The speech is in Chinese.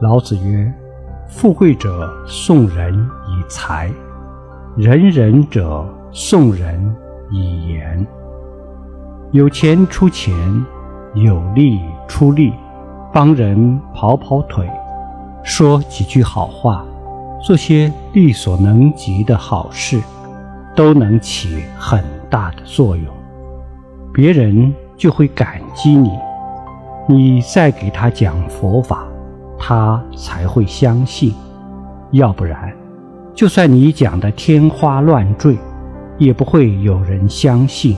老子曰：“富贵者送人以财，仁人者送人以言。有钱出钱，有力出力，帮人跑跑腿，说几句好话，做些力所能及的好事，都能起很大的作用。别人就会感激你，你再给他讲佛法。”他才会相信，要不然，就算你讲的天花乱坠，也不会有人相信。